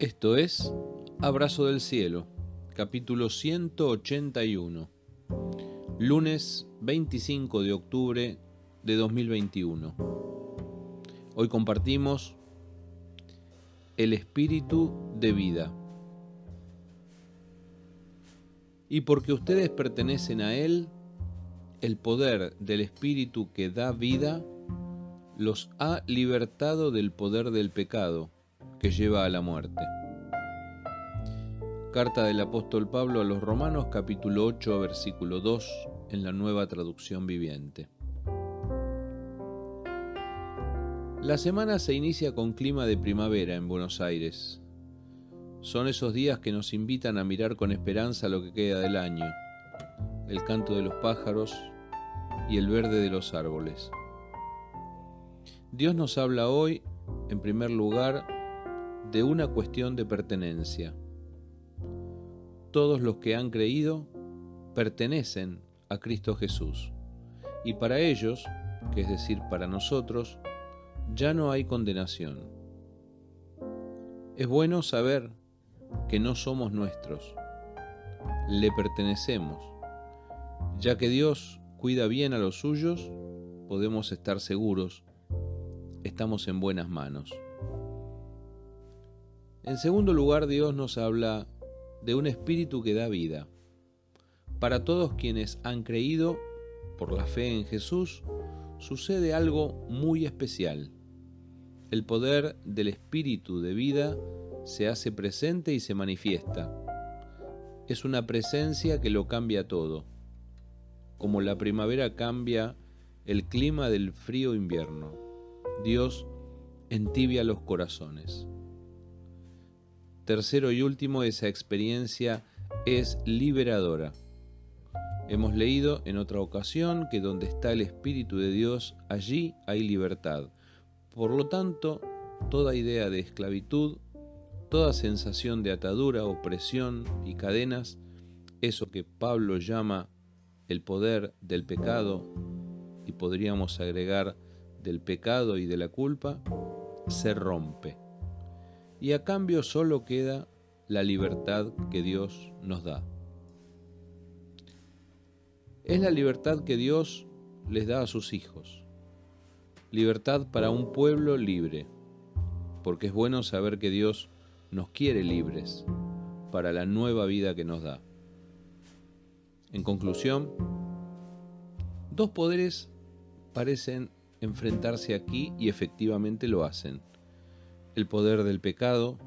Esto es Abrazo del Cielo, capítulo 181, lunes 25 de octubre de 2021. Hoy compartimos el espíritu de vida. Y porque ustedes pertenecen a Él, el poder del espíritu que da vida los ha libertado del poder del pecado que lleva a la muerte. Carta del apóstol Pablo a los Romanos capítulo 8 versículo 2 en la nueva traducción viviente. La semana se inicia con clima de primavera en Buenos Aires. Son esos días que nos invitan a mirar con esperanza lo que queda del año, el canto de los pájaros y el verde de los árboles. Dios nos habla hoy, en primer lugar, de una cuestión de pertenencia. Todos los que han creído pertenecen a Cristo Jesús. Y para ellos, que es decir, para nosotros, ya no hay condenación. Es bueno saber que no somos nuestros, le pertenecemos. Ya que Dios cuida bien a los suyos, podemos estar seguros estamos en buenas manos. En segundo lugar, Dios nos habla de un espíritu que da vida. Para todos quienes han creído por la fe en Jesús, sucede algo muy especial. El poder del espíritu de vida se hace presente y se manifiesta. Es una presencia que lo cambia todo, como la primavera cambia el clima del frío invierno. Dios entibia los corazones. Tercero y último, esa experiencia es liberadora. Hemos leído en otra ocasión que donde está el Espíritu de Dios, allí hay libertad. Por lo tanto, toda idea de esclavitud, toda sensación de atadura, opresión y cadenas, eso que Pablo llama el poder del pecado, y podríamos agregar del pecado y de la culpa se rompe. Y a cambio solo queda la libertad que Dios nos da. Es la libertad que Dios les da a sus hijos. Libertad para un pueblo libre, porque es bueno saber que Dios nos quiere libres para la nueva vida que nos da. En conclusión, dos poderes parecen enfrentarse aquí y efectivamente lo hacen. El poder del pecado,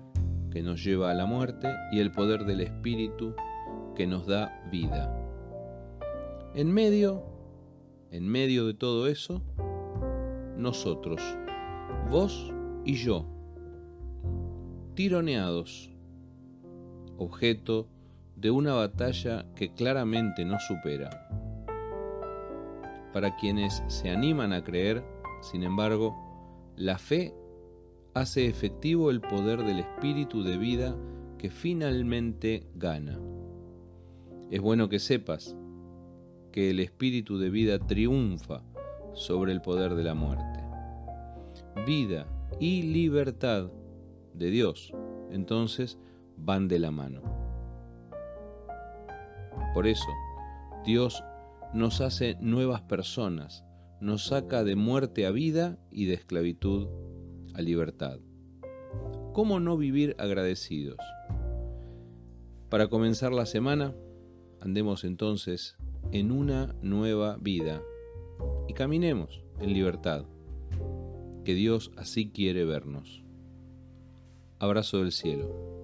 que nos lleva a la muerte, y el poder del Espíritu, que nos da vida. En medio, en medio de todo eso, nosotros, vos y yo, tironeados, objeto de una batalla que claramente nos supera. Para quienes se animan a creer, sin embargo, la fe hace efectivo el poder del espíritu de vida que finalmente gana. Es bueno que sepas que el espíritu de vida triunfa sobre el poder de la muerte. Vida y libertad de Dios, entonces, van de la mano. Por eso, Dios nos hace nuevas personas, nos saca de muerte a vida y de esclavitud a libertad. ¿Cómo no vivir agradecidos? Para comenzar la semana, andemos entonces en una nueva vida y caminemos en libertad, que Dios así quiere vernos. Abrazo del cielo.